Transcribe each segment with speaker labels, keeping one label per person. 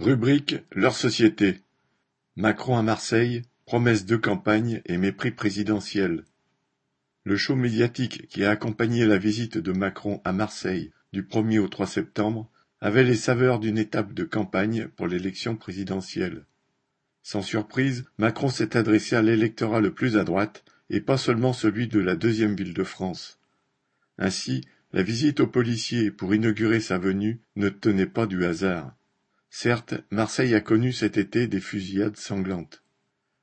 Speaker 1: Rubrique Leur société. Macron à Marseille, promesses de campagne et mépris présidentiel. Le show médiatique qui a accompagné la visite de Macron à Marseille du 1er au 3 septembre avait les saveurs d'une étape de campagne pour l'élection présidentielle. Sans surprise, Macron s'est adressé à l'électorat le plus à droite et pas seulement celui de la deuxième ville de France. Ainsi, la visite aux policiers pour inaugurer sa venue ne tenait pas du hasard. Certes, Marseille a connu cet été des fusillades sanglantes.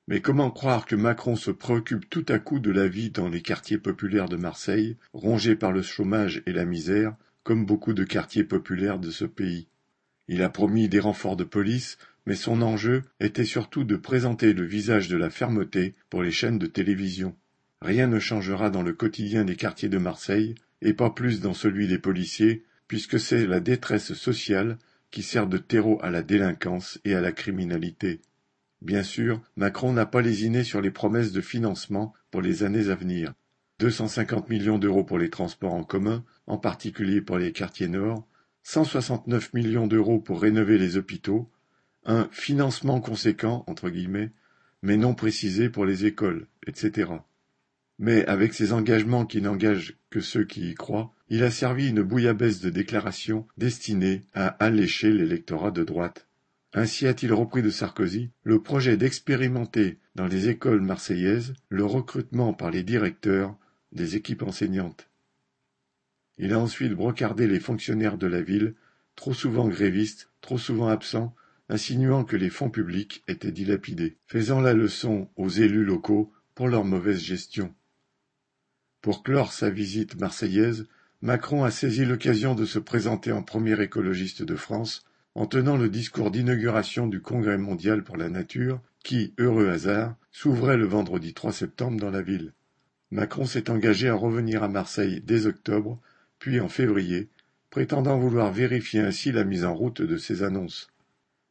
Speaker 1: Mais comment croire que Macron se préoccupe tout à coup de la vie dans les quartiers populaires de Marseille, rongés par le chômage et la misère, comme beaucoup de quartiers populaires de ce pays? Il a promis des renforts de police, mais son enjeu était surtout de présenter le visage de la fermeté pour les chaînes de télévision. Rien ne changera dans le quotidien des quartiers de Marseille, et pas plus dans celui des policiers, puisque c'est la détresse sociale qui sert de terreau à la délinquance et à la criminalité. Bien sûr, Macron n'a pas lésiné sur les promesses de financement pour les années à venir. 250 millions d'euros pour les transports en commun, en particulier pour les quartiers nord, 169 millions d'euros pour rénover les hôpitaux, un financement conséquent, entre guillemets, mais non précisé pour les écoles, etc. Mais avec ces engagements qui n'engagent que ceux qui y croient, il a servi une bouillabaisse de déclarations destinées à allécher l'électorat de droite. Ainsi a-t-il repris de Sarkozy le projet d'expérimenter dans les écoles marseillaises le recrutement par les directeurs des équipes enseignantes. Il a ensuite brocardé les fonctionnaires de la ville, trop souvent grévistes, trop souvent absents, insinuant que les fonds publics étaient dilapidés, faisant la leçon aux élus locaux pour leur mauvaise gestion. Pour clore sa visite marseillaise, Macron a saisi l'occasion de se présenter en premier écologiste de France en tenant le discours d'inauguration du Congrès mondial pour la nature qui, heureux hasard, s'ouvrait le vendredi 3 septembre dans la ville. Macron s'est engagé à revenir à Marseille dès octobre, puis en février, prétendant vouloir vérifier ainsi la mise en route de ses annonces.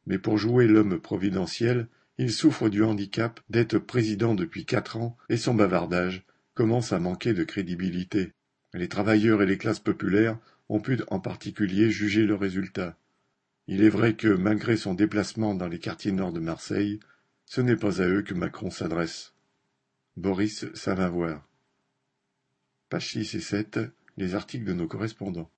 Speaker 1: Mais pour jouer l'homme providentiel, il souffre du handicap d'être président depuis quatre ans et son bavardage commence à manquer de crédibilité. Les travailleurs et les classes populaires ont pu en particulier juger le résultat. Il est vrai que, malgré son déplacement dans les quartiers nord de Marseille, ce n'est pas à eux que Macron s'adresse. Boris Savavoire. Page 6 et 7, les articles de nos correspondants.